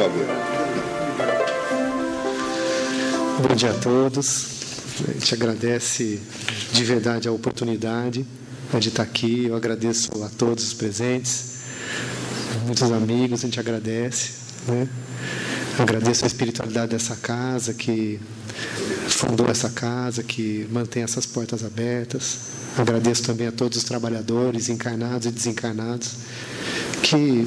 favor. Bom dia a todos. A gente agradece de verdade a oportunidade de estar aqui. Eu agradeço a todos os presentes, muitos amigos, a gente agradece. Né? Agradeço a espiritualidade dessa casa que fundou essa casa, que mantém essas portas abertas. Agradeço também a todos os trabalhadores, encarnados e desencarnados, que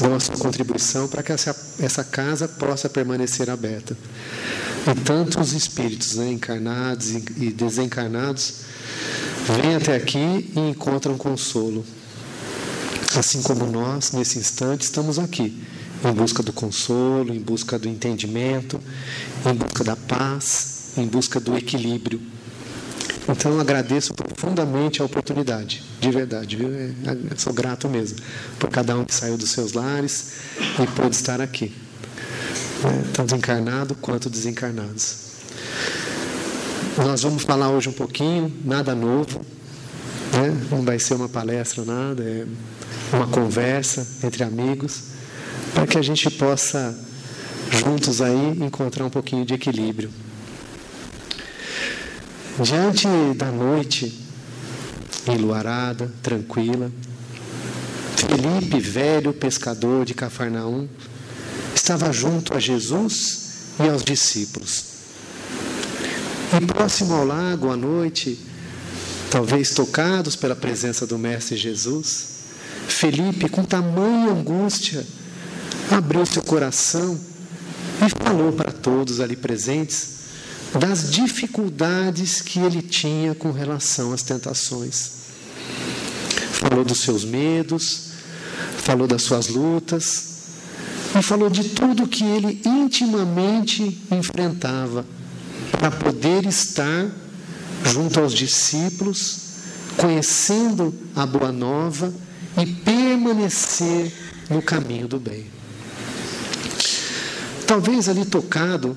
dão a sua contribuição para que essa, essa casa possa permanecer aberta. E tantos espíritos, né, encarnados e desencarnados, vêm até aqui e encontram consolo. Assim como nós, nesse instante, estamos aqui, em busca do consolo, em busca do entendimento, em busca da paz, em busca do equilíbrio. Então agradeço profundamente a oportunidade, de verdade, viu? Eu é, sou grato mesmo por cada um que saiu dos seus lares e pôde estar aqui né, tanto encarnados quanto desencarnados. Nós vamos falar hoje um pouquinho, nada novo, né? não vai ser uma palestra, nada, é uma conversa entre amigos, para que a gente possa, juntos aí, encontrar um pouquinho de equilíbrio. Diante da noite enluarada, tranquila, Felipe, velho pescador de Cafarnaum, estava junto a Jesus e aos discípulos. E próximo ao lago, à noite, talvez tocados pela presença do Mestre Jesus, Felipe, com tamanha angústia, abriu seu coração e falou para todos ali presentes das dificuldades que ele tinha com relação às tentações. Falou dos seus medos, falou das suas lutas, e falou de tudo que ele intimamente enfrentava para poder estar junto aos discípulos, conhecendo a boa nova e permanecer no caminho do bem. Talvez ali tocado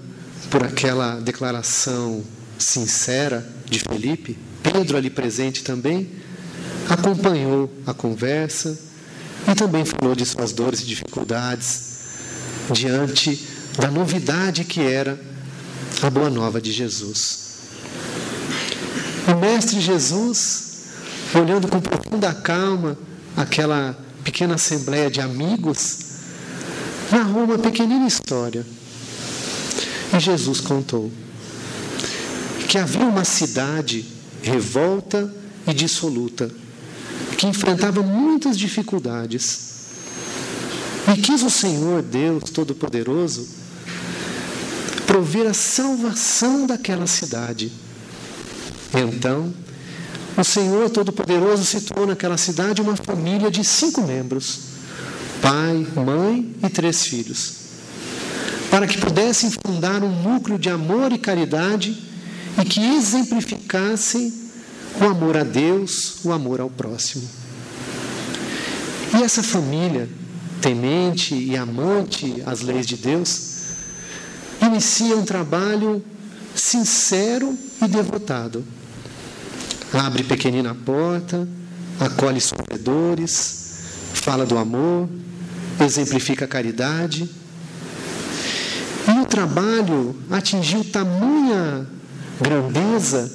por aquela declaração sincera de Felipe, Pedro ali presente também, acompanhou a conversa e também falou de suas dores e dificuldades diante da novidade que era a boa nova de Jesus. O Mestre Jesus, olhando com profunda calma aquela pequena assembleia de amigos, narrou uma pequenina história. E Jesus contou que havia uma cidade revolta e dissoluta, que enfrentava muitas dificuldades e quis o Senhor, Deus Todo-Poderoso, prover a salvação daquela cidade. Então, o Senhor Todo-Poderoso situou naquela cidade uma família de cinco membros: pai, mãe e três filhos, para que pudessem fundar um núcleo de amor e caridade e que exemplificassem o amor a Deus, o amor ao próximo. E essa família temente e amante às leis de Deus, inicia um trabalho sincero e devotado. Abre pequenina porta, acolhe sofredores, fala do amor, exemplifica a caridade. Trabalho atingiu tamanha grandeza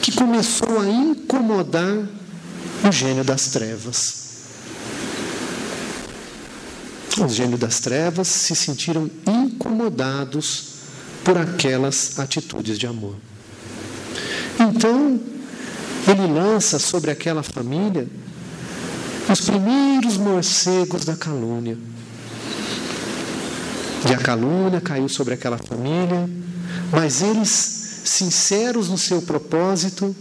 que começou a incomodar o gênio das trevas. Os gênios das trevas se sentiram incomodados por aquelas atitudes de amor. Então, ele lança sobre aquela família os primeiros morcegos da calúnia. E a calúnia caiu sobre aquela família, mas eles, sinceros no seu propósito,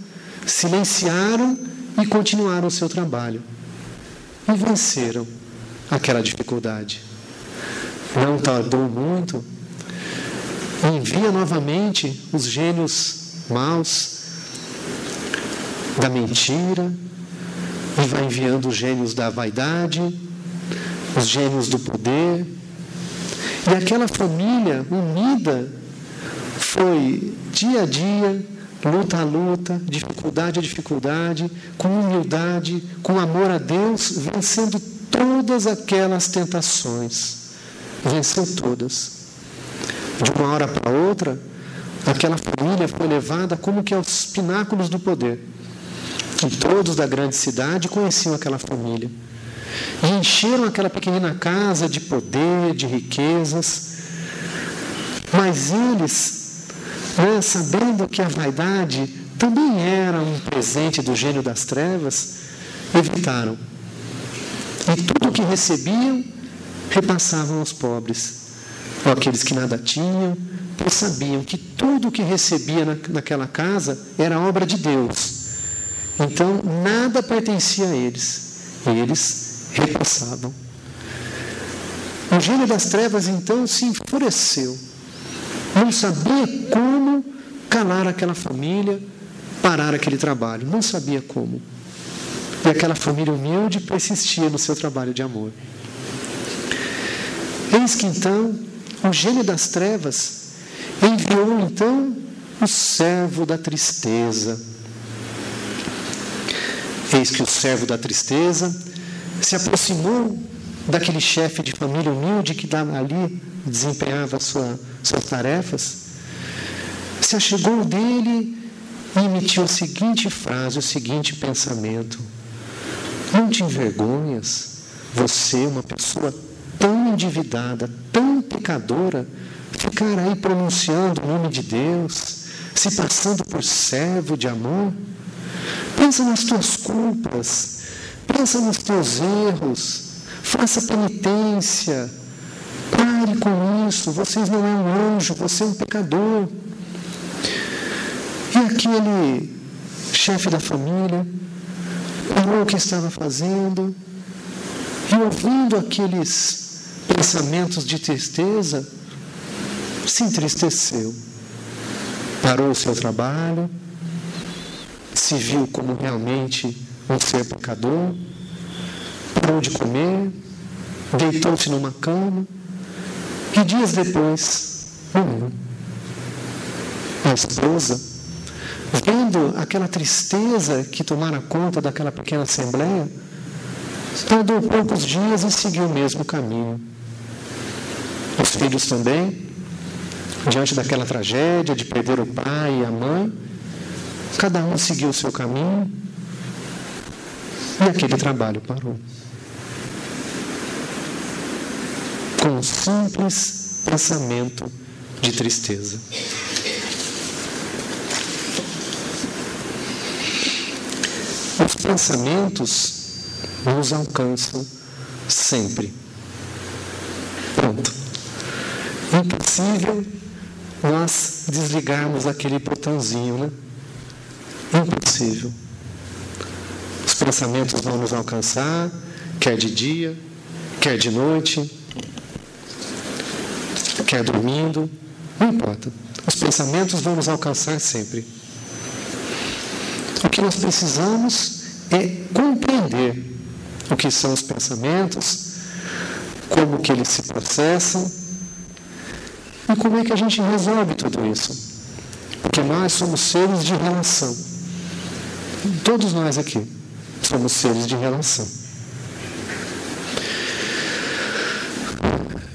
silenciaram e continuaram o seu trabalho. E venceram aquela dificuldade. Não tardou muito, envia novamente os gênios maus da mentira, e vai enviando os gênios da vaidade, os gênios do poder. E aquela família unida foi dia a dia, luta a luta, dificuldade a dificuldade, com humildade, com amor a Deus, vencendo todas aquelas tentações venceu todas. De uma hora para outra, aquela família foi levada como que aos pináculos do poder. E todos da grande cidade conheciam aquela família. E encheram aquela pequenina casa de poder, de riquezas. Mas eles, né, sabendo que a vaidade também era um presente do gênio das trevas, evitaram. E tudo o que recebiam, repassavam aos pobres, ou aqueles que nada tinham, pois sabiam que tudo o que recebia na, naquela casa era obra de Deus. Então, nada pertencia a eles. Eles repassavam. O gênio das trevas, então, se enfureceu. Não sabia como calar aquela família, parar aquele trabalho. Não sabia como. E aquela família humilde persistia no seu trabalho de amor. Eis que então o gênio das trevas enviou então o servo da tristeza. Eis que o servo da tristeza se aproximou daquele chefe de família humilde que ali desempenhava sua, suas tarefas, se achegou dele e emitiu a seguinte frase, o seguinte pensamento: não te envergonhas, você, uma pessoa tão endividada, tão pecadora, ficar aí pronunciando o nome de Deus, se passando por servo de amor? Pensa nas tuas culpas, pensa nos teus erros, faça penitência, pare com isso, você não é um anjo, você é um pecador. E aquele chefe da família, parou o que estava fazendo e, ouvindo aqueles pensamentos de tristeza, se entristeceu. Parou o seu trabalho, se viu como realmente um ser pecador, parou de comer, deitou-se numa cama e dias depois morreu. A esposa vendo aquela tristeza que tomara conta daquela pequena assembleia, tardou poucos dias e seguiu o mesmo caminho. Os filhos também, diante daquela tragédia de perder o pai e a mãe, cada um seguiu o seu caminho e aquele trabalho parou. Com um simples pensamento de tristeza. Os pensamentos nos alcançam sempre. Pronto. Impossível nós desligarmos aquele botãozinho, né? Impossível. Os pensamentos vão nos alcançar, quer de dia, quer de noite, quer dormindo, não importa. Os pensamentos vão nos alcançar sempre. O que nós precisamos é compreender o que são os pensamentos, como que eles se processam e como é que a gente resolve tudo isso. Porque nós somos seres de relação. Todos nós aqui somos seres de relação.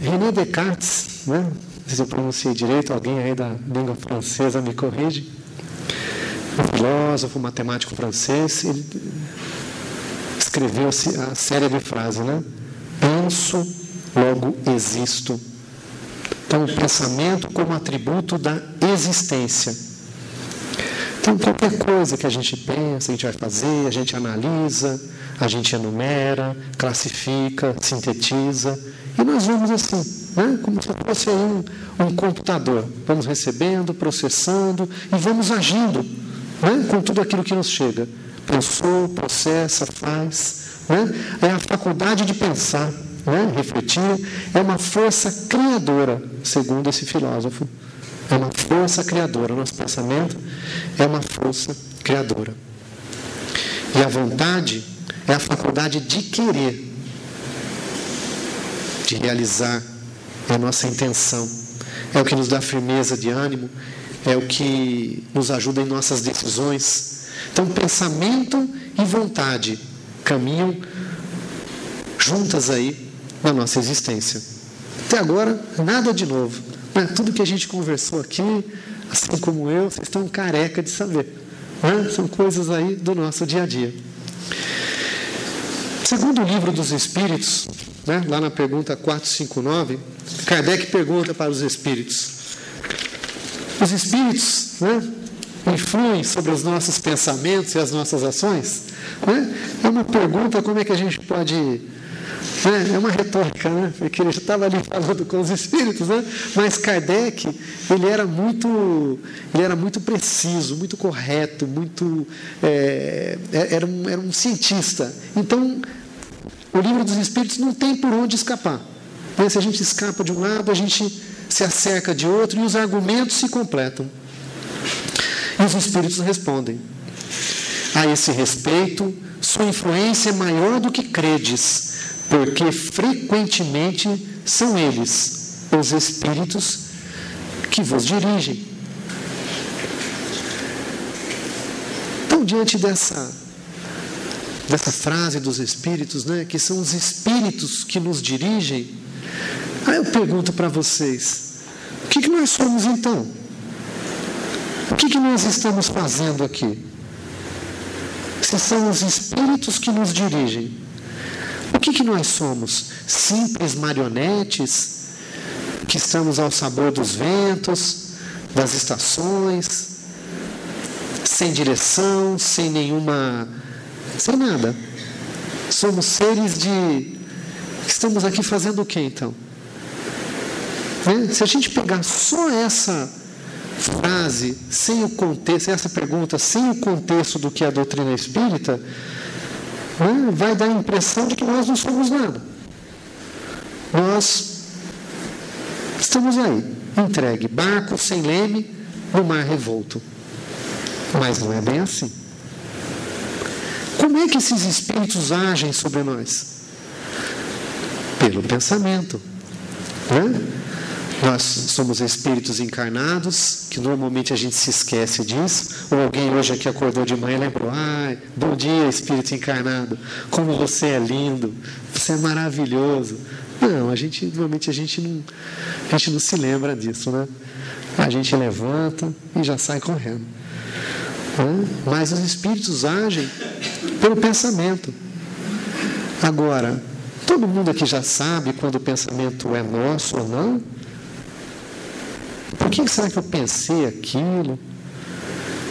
René Descartes, né? se eu pronunciei direito, alguém aí da língua francesa me corrige um filósofo, matemático francês, ele escreveu a célebre frase, né? Penso, logo existo. Então, o pensamento como atributo da existência. Então, qualquer coisa que a gente pensa, a gente vai fazer, a gente analisa, a gente enumera, classifica, sintetiza, e nós vamos assim, né? como se fosse um, um computador. Vamos recebendo, processando e vamos agindo né? com tudo aquilo que nos chega. Pensou, processa, faz. Né? É a faculdade de pensar, né? refletir, é uma força criadora, segundo esse filósofo. É uma força criadora. Nosso pensamento é uma força criadora. E a vontade é a faculdade de querer, de realizar, é a nossa intenção. É o que nos dá firmeza de ânimo, é o que nos ajuda em nossas decisões. Então, pensamento e vontade caminham juntas aí na nossa existência. Até agora, nada de novo. Né? Tudo que a gente conversou aqui, assim como eu, vocês estão careca de saber. Né? São coisas aí do nosso dia a dia. Segundo o livro dos Espíritos, né, lá na pergunta 459, Kardec pergunta para os Espíritos: Os Espíritos né, influem sobre os nossos pensamentos e as nossas ações? Né? É uma pergunta, como é que a gente pode é, é uma retórica, né? Porque ele já estava ali falando com os espíritos, né? Mas Kardec, ele era muito, ele era muito preciso, muito correto, muito, é, é era, um, era um cientista. Então, o livro dos espíritos não tem por onde escapar. Né? Se a gente escapa de um lado, a gente se acerca de outro e os argumentos se completam. E os espíritos respondem. A esse respeito, sua influência é maior do que credes porque frequentemente são eles, os espíritos, que vos dirigem. Então, diante dessa, dessa frase dos espíritos, né, que são os espíritos que nos dirigem, aí eu pergunto para vocês: o que, que nós somos então? O que, que nós estamos fazendo aqui? Se são os espíritos que nos dirigem, que, que nós somos? Simples marionetes que estamos ao sabor dos ventos, das estações, sem direção, sem nenhuma. sem nada. Somos seres de. Estamos aqui fazendo o que então? Né? Se a gente pegar só essa frase, sem o contexto, essa pergunta, sem o contexto do que é a doutrina espírita, vai dar a impressão de que nós não somos nada. Nós estamos aí, entregue, barco sem leme no mar revolto. Mas não é bem assim. Como é que esses espíritos agem sobre nós? Pelo pensamento. Né? Nós somos espíritos encarnados, que normalmente a gente se esquece disso. Ou alguém hoje aqui acordou de manhã e lembrou: ai, bom dia, espírito encarnado, como você é lindo, você é maravilhoso. Não, a gente, normalmente a gente não, a gente não se lembra disso, né? A gente levanta e já sai correndo. Né? Mas os espíritos agem pelo pensamento. Agora, todo mundo aqui já sabe quando o pensamento é nosso ou não? Por que será que eu pensei aquilo?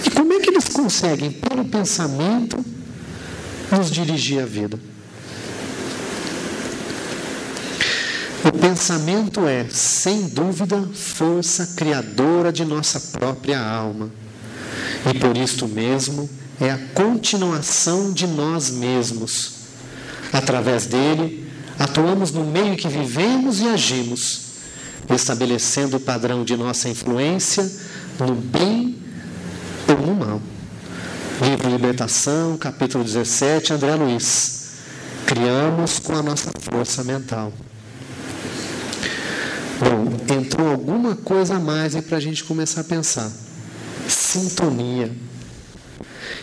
E como é que eles conseguem, pelo pensamento, nos dirigir a vida? O pensamento é, sem dúvida, força criadora de nossa própria alma. E por isto mesmo é a continuação de nós mesmos. Através dele, atuamos no meio que vivemos e agimos estabelecendo o padrão de nossa influência no bem ou no mal. Livro Libertação, capítulo 17, André Luiz. Criamos com a nossa força mental. Bom, entrou alguma coisa a mais aí para a gente começar a pensar. Sintonia.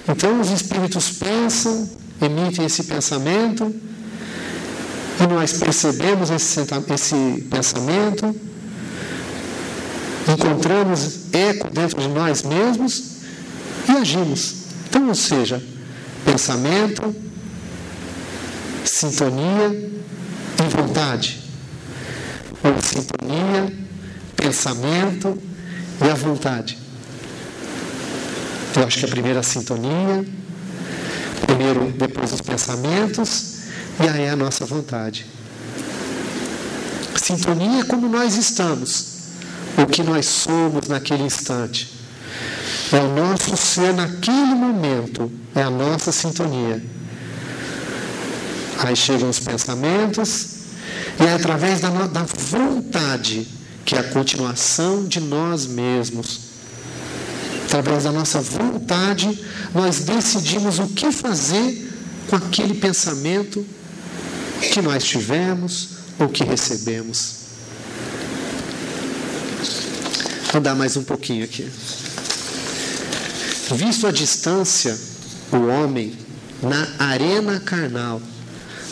Então, os espíritos pensam, emitem esse pensamento, e nós percebemos esse, esse pensamento, encontramos eco dentro de nós mesmos e agimos. Então, ou seja, pensamento, sintonia e vontade. Ou sintonia, pensamento e a vontade. Eu acho que a primeira a sintonia, primeiro, depois os pensamentos, e aí a nossa vontade. Sintonia é como nós estamos o que nós somos naquele instante. É o nosso ser naquele momento, é a nossa sintonia. Aí chegam os pensamentos, e é através da, da vontade, que é a continuação de nós mesmos. Através da nossa vontade, nós decidimos o que fazer com aquele pensamento que nós tivemos ou que recebemos. Vou dar mais um pouquinho aqui. Visto a distância, o homem, na arena carnal,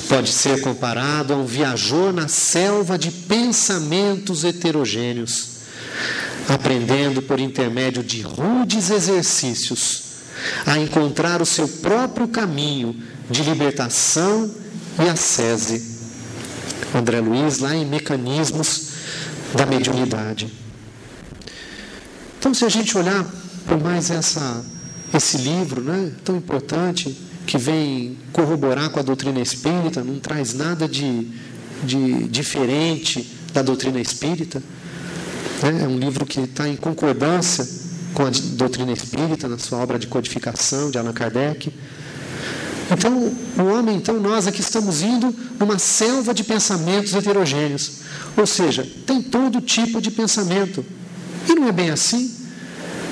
pode ser comparado a um viajor na selva de pensamentos heterogêneos, aprendendo por intermédio de rudes exercícios a encontrar o seu próprio caminho de libertação e ascese. André Luiz, lá em Mecanismos da Mediunidade. Então, se a gente olhar por mais essa, esse livro né, tão importante, que vem corroborar com a doutrina espírita, não traz nada de, de diferente da doutrina espírita. Né? É um livro que está em concordância com a doutrina espírita, na sua obra de codificação de Allan Kardec. Então, o homem, então, nós aqui estamos indo numa selva de pensamentos heterogêneos. Ou seja, tem todo tipo de pensamento. E não é bem assim.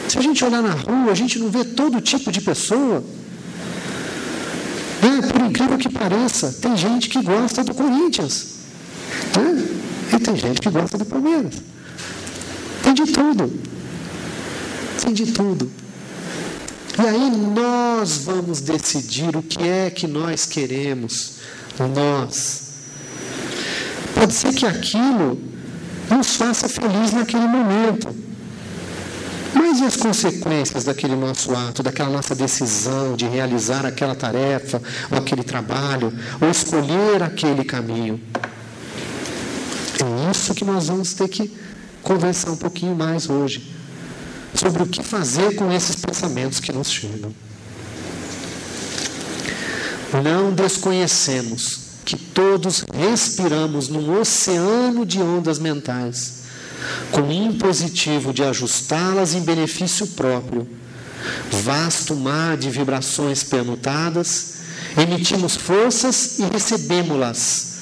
Se a gente olhar na rua, a gente não vê todo tipo de pessoa. É, por incrível que pareça, tem gente que gosta do Corinthians. Né? E tem gente que gosta do Palmeiras. Tem de tudo. Tem de tudo. E aí nós vamos decidir o que é que nós queremos. Nós. Pode ser que aquilo nos faça feliz naquele momento. Mas e as consequências daquele nosso ato, daquela nossa decisão de realizar aquela tarefa, ou aquele trabalho, ou escolher aquele caminho? É isso que nós vamos ter que conversar um pouquinho mais hoje. Sobre o que fazer com esses pensamentos que nos chegam. Não desconhecemos que todos respiramos num oceano de ondas mentais com impositivo de ajustá-las em benefício próprio. Vasto mar de vibrações permutadas, emitimos forças e recebemos-las.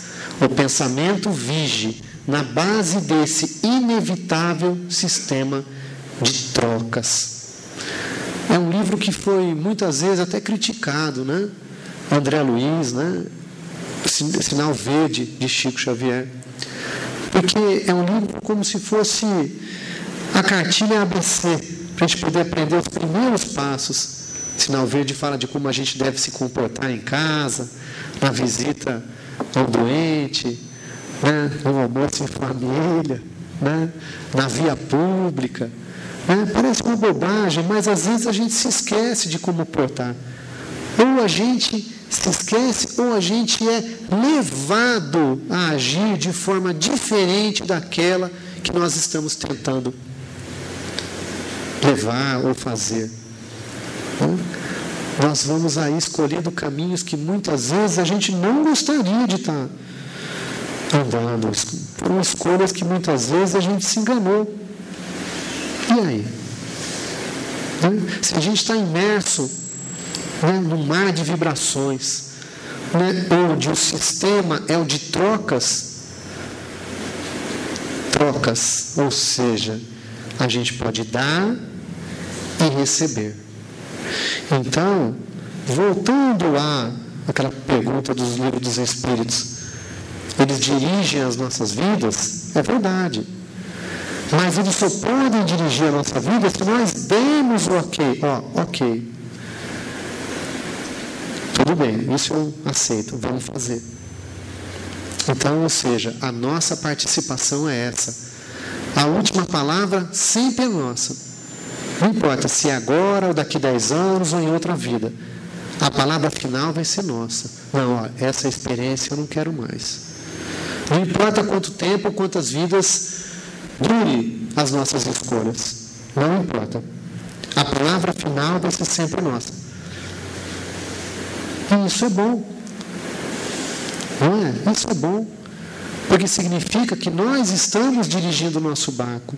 O pensamento vige na base desse inevitável sistema de trocas. É um livro que foi muitas vezes até criticado, né? André Luiz, né? Sinal Verde de Chico Xavier. Porque é um livro como se fosse a cartilha ABC, para a gente poder aprender os primeiros passos. Sinal Verde fala de como a gente deve se comportar em casa, na visita ao doente, né, no almoço em família, né, na via pública. Né? Parece uma bobagem, mas às vezes a gente se esquece de como portar. Ou a gente se esquece ou a gente é levado a agir de forma diferente daquela que nós estamos tentando levar ou fazer. Nós vamos aí escolhendo caminhos que muitas vezes a gente não gostaria de estar andando. Foram escolhas que muitas vezes a gente se enganou. E aí? Se a gente está imerso no mar de vibrações, né, onde o sistema é o de trocas, trocas, ou seja, a gente pode dar e receber. Então, voltando lá aquela pergunta dos livros dos Espíritos, eles dirigem as nossas vidas, é verdade. Mas eles só podem dirigir a nossa vida se nós demos o ok. Ó, ok. Tudo bem, isso eu aceito, vamos fazer. Então, ou seja, a nossa participação é essa. A última palavra sempre é nossa. Não importa se é agora ou daqui a 10 anos ou em outra vida. A palavra final vai ser nossa. Não, ó, essa experiência eu não quero mais. Não importa quanto tempo, quantas vidas dure as nossas escolhas. Não importa. A palavra final vai ser sempre nossa. E isso é bom. Não é? Isso é bom. Porque significa que nós estamos dirigindo o nosso barco.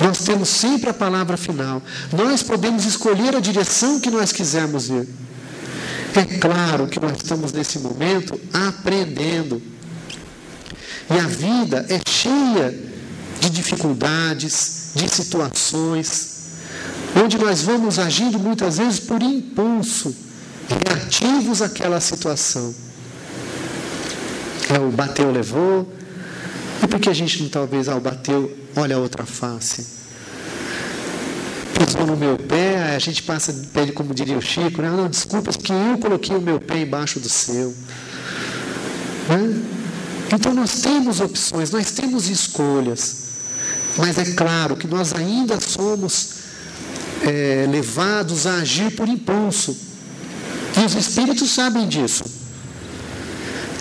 Nós temos sempre a palavra final. Nós podemos escolher a direção que nós quisermos ir. É claro que nós estamos nesse momento aprendendo. E a vida é cheia de dificuldades, de situações, onde nós vamos agindo muitas vezes por impulso reativos àquela situação. É o bateu, levou. E por que a gente não talvez, ah, o bateu, olha a outra face? Pisou no meu pé, a gente passa, pede como diria o Chico, né? não, desculpa, porque eu coloquei o meu pé embaixo do seu. Né? Então nós temos opções, nós temos escolhas. Mas é claro que nós ainda somos é, levados a agir por impulso. E os espíritos sabem disso.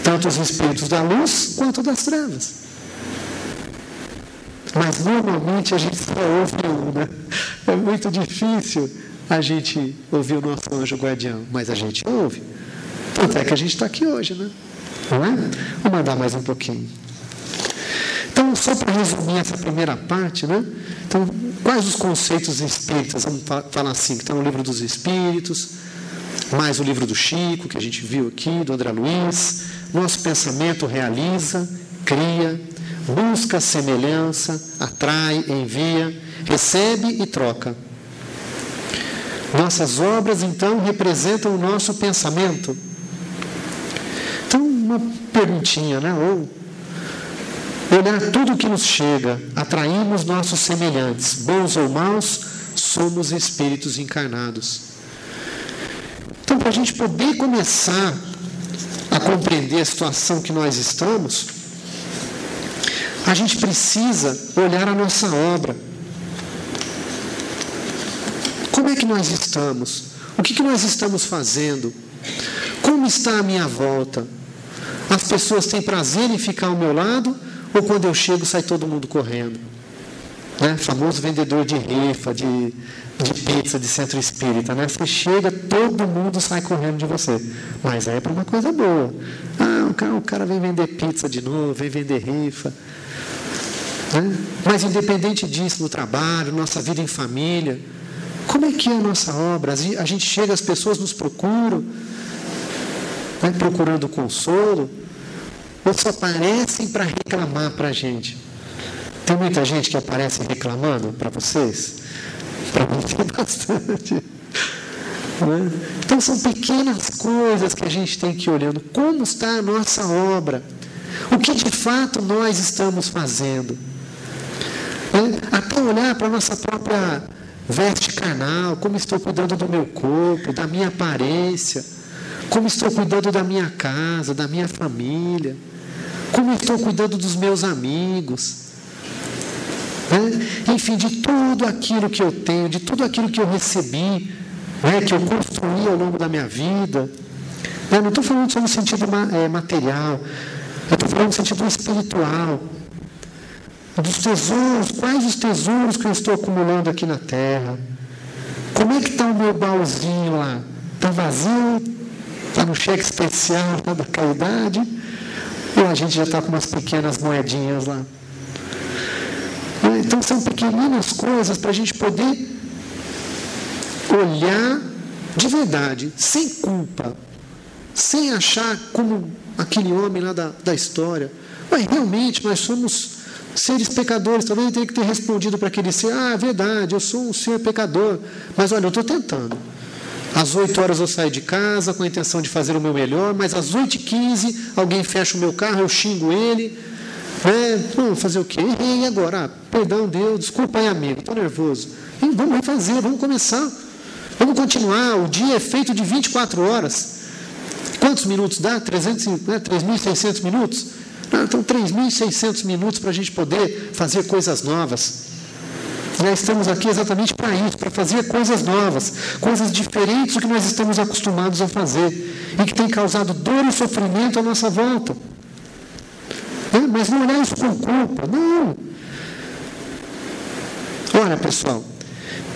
Tanto os espíritos da luz quanto das trevas. Mas normalmente a gente só ouve um, né? É muito difícil a gente ouvir o nosso anjo guardião, mas a gente ouve. Tanto é que a gente está aqui hoje, né? Não é? Vou mandar mais um pouquinho. Então, só para resumir essa primeira parte, né? Então, quais os conceitos espíritas? Vamos falar assim, que está no livro dos Espíritos, mais o livro do Chico, que a gente viu aqui, do André Luiz. Nosso pensamento realiza, cria, busca semelhança, atrai, envia, recebe e troca. Nossas obras, então, representam o nosso pensamento. Então, uma perguntinha, né? Ou olhar tudo que nos chega, atraímos nossos semelhantes, bons ou maus, somos espíritos encarnados. Então, para a gente poder começar a compreender a situação que nós estamos, a gente precisa olhar a nossa obra. Como é que nós estamos? O que, que nós estamos fazendo? Como está a minha volta? As pessoas têm prazer em ficar ao meu lado ou quando eu chego, sai todo mundo correndo. Né? Famoso vendedor de rifa, de, de pizza, de centro espírita. Né? Você chega, todo mundo sai correndo de você. Mas aí é para uma coisa boa. Ah, o cara, o cara vem vender pizza de novo, vem vender rifa. Né? Mas independente disso, no trabalho, nossa vida em família, como é que é a nossa obra? A gente chega, as pessoas nos procuram, né? procurando consolo ou só aparecem para reclamar para a gente? Tem muita gente que aparece reclamando para vocês? Para mim tem bastante. Né? Então são pequenas coisas que a gente tem que ir olhando. Como está a nossa obra? O que de fato nós estamos fazendo? Né? Até olhar para a nossa própria veste carnal, como estou cuidando do meu corpo, da minha aparência, como estou cuidando da minha casa, da minha família. Como estou cuidando dos meus amigos? Né? Enfim, de tudo aquilo que eu tenho, de tudo aquilo que eu recebi, né? que eu construí ao longo da minha vida. Eu não estou falando só no sentido é, material, eu estou falando no sentido espiritual. Dos tesouros, quais os tesouros que eu estou acumulando aqui na terra? Como é que está o meu baúzinho lá? Está vazio? Está no cheque especial da caridade? Ou a gente já está com umas pequenas moedinhas lá. Então são pequeninas coisas para a gente poder olhar de verdade, sem culpa, sem achar como aquele homem lá da, da história. Mas realmente nós somos seres pecadores. Talvez ele tenha que ter respondido para aquele ser: Ah, é verdade, eu sou um ser pecador. Mas olha, eu estou tentando. Às 8 horas eu saio de casa com a intenção de fazer o meu melhor, mas às 8h15 alguém fecha o meu carro, eu xingo ele. Vamos fazer o quê? Errei agora. Ah, perdão, Deus, desculpa aí, amigo, estou nervoso. E vamos fazer, vamos começar. Vamos continuar. O dia é feito de 24 horas. Quantos minutos dá? 300, né? 3.600 minutos? Ah, então, 3.600 minutos para a gente poder fazer coisas novas. Nós estamos aqui exatamente para isso, para fazer coisas novas, coisas diferentes do que nós estamos acostumados a fazer e que tem causado dor e sofrimento à nossa volta. É, mas não olhar isso com culpa, não. Olha, pessoal,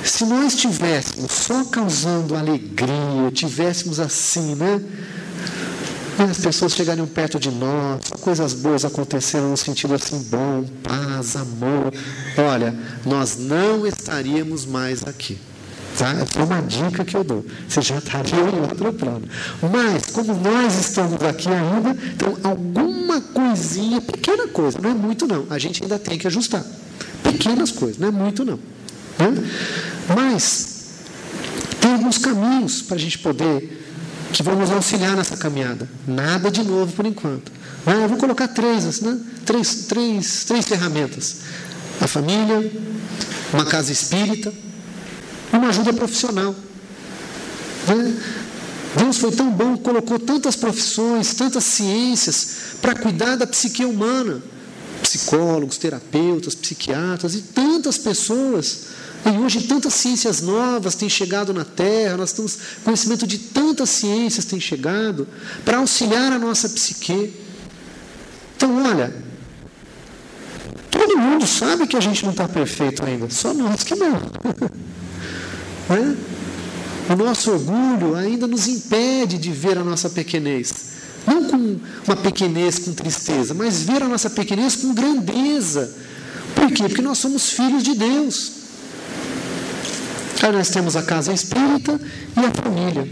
se nós estivéssemos só causando alegria, tivéssemos assim, né? as pessoas chegariam perto de nós, coisas boas aconteceram no sentido assim bom, paz, amor. Olha, nós não estaríamos mais aqui. Tá? É uma dica que eu dou. Você já estaria em outro plano. Mas, como nós estamos aqui ainda, então alguma coisinha, pequena coisa, não é muito não. A gente ainda tem que ajustar. Pequenas coisas, não é muito não. Né? Mas tem alguns caminhos para a gente poder que vão nos auxiliar nessa caminhada. Nada de novo por enquanto. Ah, eu vou colocar três, né? três, três, três ferramentas: a família, uma casa espírita, uma ajuda profissional. Né? Deus foi tão bom, colocou tantas profissões, tantas ciências para cuidar da psique humana. Psicólogos, terapeutas, psiquiatras e tantas pessoas. E hoje tantas ciências novas têm chegado na Terra, nós temos conhecimento de tantas ciências têm chegado para auxiliar a nossa psique. Então, olha, todo mundo sabe que a gente não está perfeito ainda, só nós que não. é? O nosso orgulho ainda nos impede de ver a nossa pequenez. Não com uma pequenez com tristeza, mas ver a nossa pequenez com grandeza. Por quê? Porque nós somos filhos de Deus. Aí nós temos a casa espírita e a família.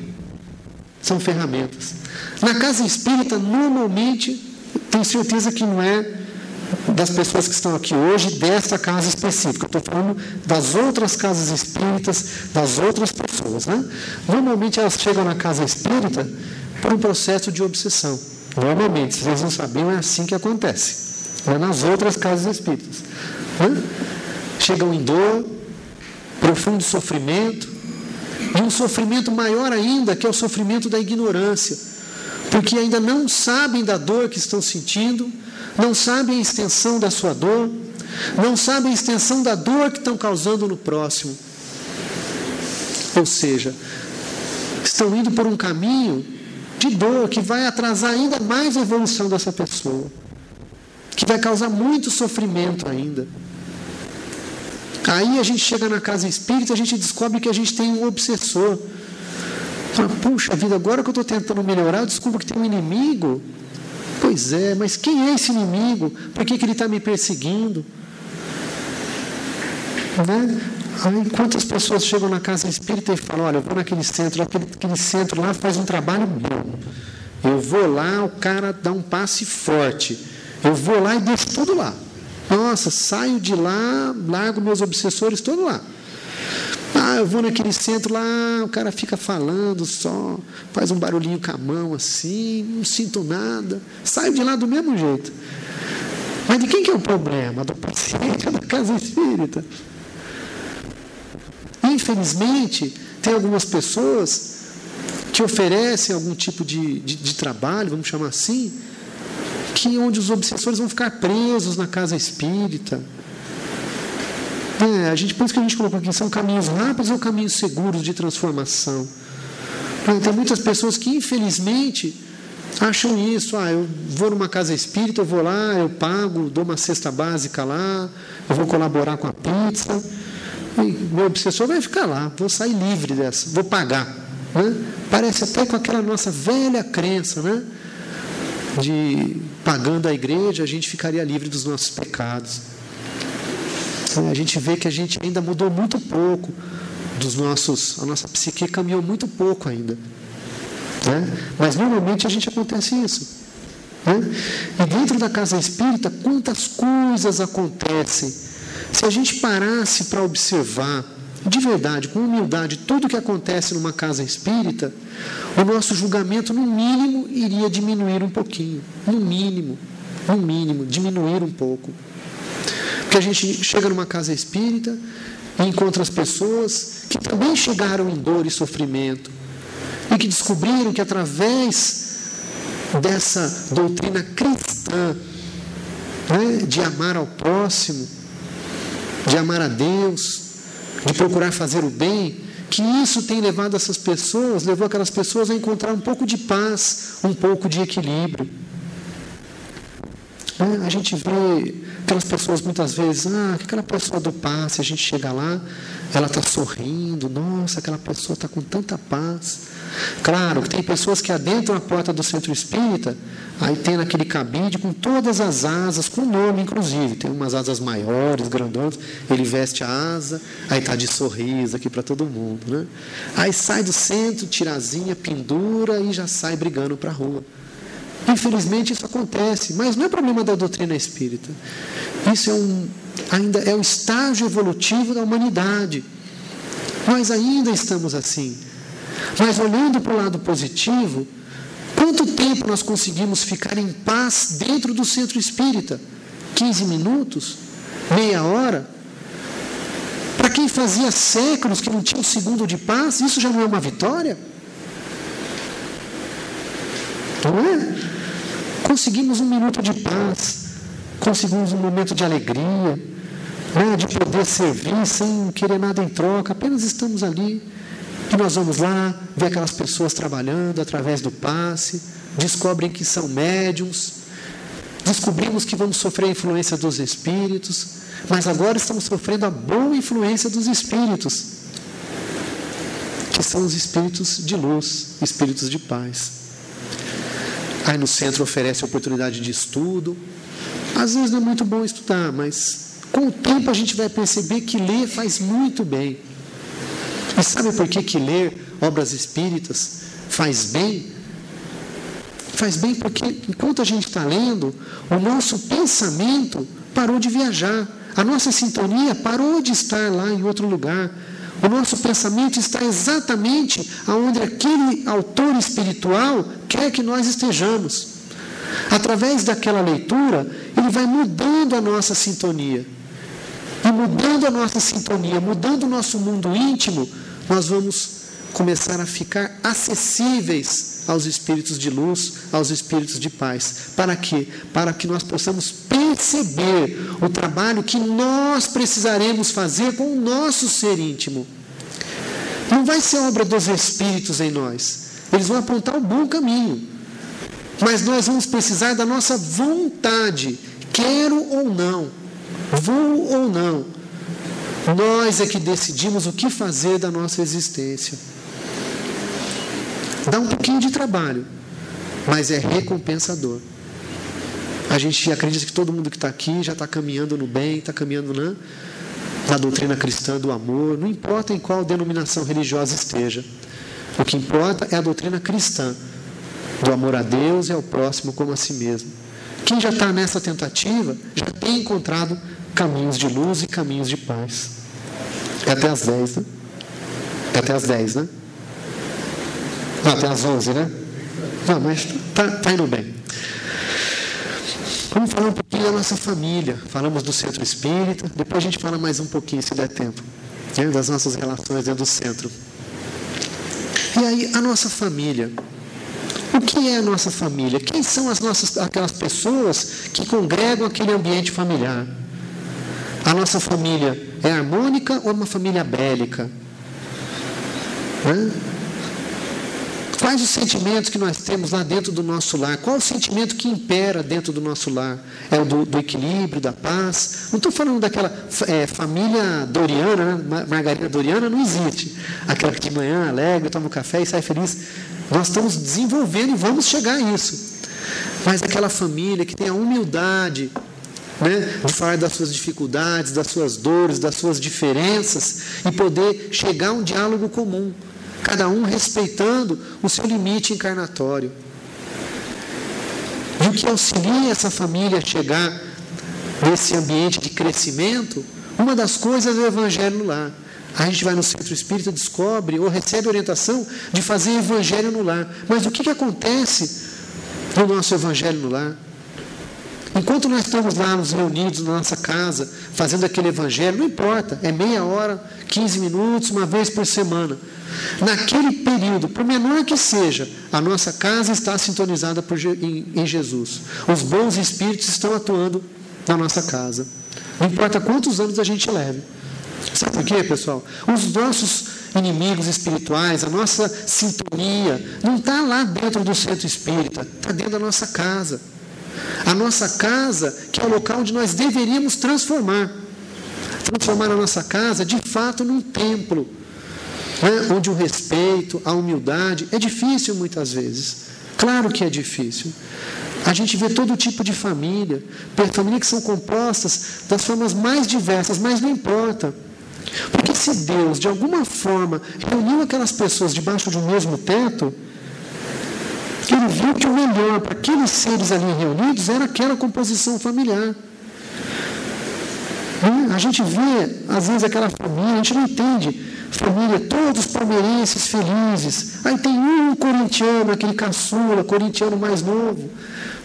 São ferramentas. Na casa espírita, normalmente, tenho certeza que não é das pessoas que estão aqui hoje desta casa específica. Estou falando das outras casas espíritas, das outras pessoas. Né? Normalmente elas chegam na casa espírita por um processo de obsessão. Normalmente, se vocês não sabiam, é assim que acontece. É nas outras casas espíritas. Né? Chegam em dor, profundo sofrimento, e um sofrimento maior ainda, que é o sofrimento da ignorância, porque ainda não sabem da dor que estão sentindo, não sabem a extensão da sua dor, não sabem a extensão da dor que estão causando no próximo. Ou seja, estão indo por um caminho de dor que vai atrasar ainda mais a evolução dessa pessoa, que vai causar muito sofrimento ainda. Aí a gente chega na casa espírita, a gente descobre que a gente tem um obsessor. Puxa vida, agora que eu estou tentando melhorar, eu descubro que tem um inimigo Pois é, mas quem é esse inimigo? Por que, que ele está me perseguindo? Né? Aí, quantas pessoas chegam na casa espírita e falam: Olha, eu vou naquele centro, aquele, aquele centro lá faz um trabalho bom. Eu vou lá, o cara dá um passe forte. Eu vou lá e deixo tudo lá. Nossa, saio de lá, largo meus obsessores todos lá. Ah, eu vou naquele centro lá, o cara fica falando só, faz um barulhinho com a mão assim, não sinto nada. Saio de lá do mesmo jeito. Mas de quem que é o problema? Do paciente ou da casa espírita? Infelizmente, tem algumas pessoas que oferecem algum tipo de, de, de trabalho, vamos chamar assim, que onde os obsessores vão ficar presos na casa espírita é, a gente, por isso que a gente colocou aqui, são caminhos rápidos ou caminhos seguros de transformação. É, tem muitas pessoas que, infelizmente, acham isso. Ah, eu vou numa casa espírita, eu vou lá, eu pago, dou uma cesta básica lá, eu vou colaborar com a pizza. E meu obsessor vai ficar lá, vou sair livre dessa, vou pagar. Né? Parece até com aquela nossa velha crença, né? De pagando a igreja, a gente ficaria livre dos nossos pecados. A gente vê que a gente ainda mudou muito pouco dos nossos, a nossa psique caminhou muito pouco ainda. Né? Mas normalmente a gente acontece isso. Né? E dentro da casa espírita, quantas coisas acontecem. Se a gente parasse para observar, de verdade, com humildade, tudo o que acontece numa casa espírita, o nosso julgamento, no mínimo, iria diminuir um pouquinho. No mínimo, no mínimo, diminuir um pouco que a gente chega numa casa espírita e encontra as pessoas que também chegaram em dor e sofrimento e que descobriram que através dessa doutrina cristã né, de amar ao próximo, de amar a Deus, de procurar fazer o bem, que isso tem levado essas pessoas, levou aquelas pessoas a encontrar um pouco de paz, um pouco de equilíbrio. Né, a gente vê Aquelas pessoas muitas vezes, ah, aquela pessoa do passe, a gente chega lá, ela está sorrindo, nossa, aquela pessoa está com tanta paz. Claro tem pessoas que adentram a porta do centro espírita, aí tem naquele cabide com todas as asas, com nome inclusive. Tem umas asas maiores, grandonas, ele veste a asa, aí está de sorriso aqui para todo mundo. Né? Aí sai do centro, tirazinha, pendura e já sai brigando para a rua. Infelizmente isso acontece, mas não é problema da doutrina espírita. Isso é um, ainda é o estágio evolutivo da humanidade. Nós ainda estamos assim. Mas olhando para o lado positivo, quanto tempo nós conseguimos ficar em paz dentro do centro espírita? 15 minutos? Meia hora? Para quem fazia séculos que não tinha um segundo de paz, isso já não é uma vitória? Não é? Conseguimos um minuto de paz, conseguimos um momento de alegria, né? de poder servir sem querer nada em troca, apenas estamos ali. E nós vamos lá, ver aquelas pessoas trabalhando através do passe, descobrem que são médiums, descobrimos que vamos sofrer a influência dos espíritos, mas agora estamos sofrendo a boa influência dos espíritos, que são os espíritos de luz, espíritos de paz. Aí no centro oferece oportunidade de estudo. Às vezes não é muito bom estudar, mas com o tempo a gente vai perceber que ler faz muito bem. E sabe por que, que ler obras espíritas faz bem? Faz bem porque enquanto a gente está lendo, o nosso pensamento parou de viajar, a nossa sintonia parou de estar lá em outro lugar. O nosso pensamento está exatamente aonde aquele autor espiritual quer que nós estejamos. Através daquela leitura, ele vai mudando a nossa sintonia. E mudando a nossa sintonia, mudando o nosso mundo íntimo, nós vamos começar a ficar acessíveis aos espíritos de luz, aos espíritos de paz. Para quê? Para que nós possamos perceber o trabalho que nós precisaremos fazer com o nosso ser íntimo. Não vai ser obra dos espíritos em nós. Eles vão apontar o bom caminho. Mas nós vamos precisar da nossa vontade, quero ou não, vou ou não. Nós é que decidimos o que fazer da nossa existência. Dá um pouquinho de trabalho, mas é recompensador. A gente acredita que todo mundo que está aqui já está caminhando no bem, está caminhando na, na doutrina cristã do amor, não importa em qual denominação religiosa esteja. O que importa é a doutrina cristã, do amor a Deus e ao próximo como a si mesmo. Quem já está nessa tentativa já tem encontrado caminhos de luz e caminhos de paz. É até às 10, né? É até às 10, né? Não, até às 11, né? Não, mas está tá indo bem. Vamos falar um pouquinho da nossa família. Falamos do centro espírita, depois a gente fala mais um pouquinho, se der tempo, né, das nossas relações dentro do centro. E aí, a nossa família. O que é a nossa família? Quem são as nossas, aquelas pessoas que congregam aquele ambiente familiar? A nossa família é harmônica ou é uma família bélica? Né? Quais os sentimentos que nós temos lá dentro do nosso lar? Qual o sentimento que impera dentro do nosso lar? É o do, do equilíbrio, da paz? Não estou falando daquela é, família doriana, né? margarina doriana não existe. Aquela que de manhã alegre, toma um café e sai feliz. Nós estamos desenvolvendo e vamos chegar a isso. Mas aquela família que tem a humildade né, de falar das suas dificuldades, das suas dores, das suas diferenças e poder chegar a um diálogo comum cada um respeitando o seu limite encarnatório. E o que auxilia essa família a chegar nesse ambiente de crescimento, uma das coisas é o evangelho lar. A gente vai no centro espírita, descobre ou recebe orientação de fazer evangelho no lar. Mas o que, que acontece no nosso evangelho no lar? Enquanto nós estamos lá nos reunidos na nossa casa, fazendo aquele evangelho, não importa, é meia hora, 15 minutos, uma vez por semana. Naquele período, por menor que seja, a nossa casa está sintonizada em Jesus. Os bons espíritos estão atuando na nossa casa. Não importa quantos anos a gente leve. Sabe por quê, pessoal? Os nossos inimigos espirituais, a nossa sintonia, não está lá dentro do centro espírita, está dentro da nossa casa. A nossa casa, que é o local onde nós deveríamos transformar. Transformar a nossa casa, de fato, num templo né? onde o respeito, a humildade é difícil muitas vezes. Claro que é difícil. A gente vê todo tipo de família, famílias que são compostas das formas mais diversas, mas não importa. Porque se Deus, de alguma forma, reuniu aquelas pessoas debaixo de um mesmo teto, ele viu que o melhor para aqueles seres ali reunidos era aquela composição familiar. Né? A gente vê, às vezes, aquela família, a gente não entende família, todos palmeirenses felizes. Aí tem um corintiano, aquele caçula, corintiano mais novo,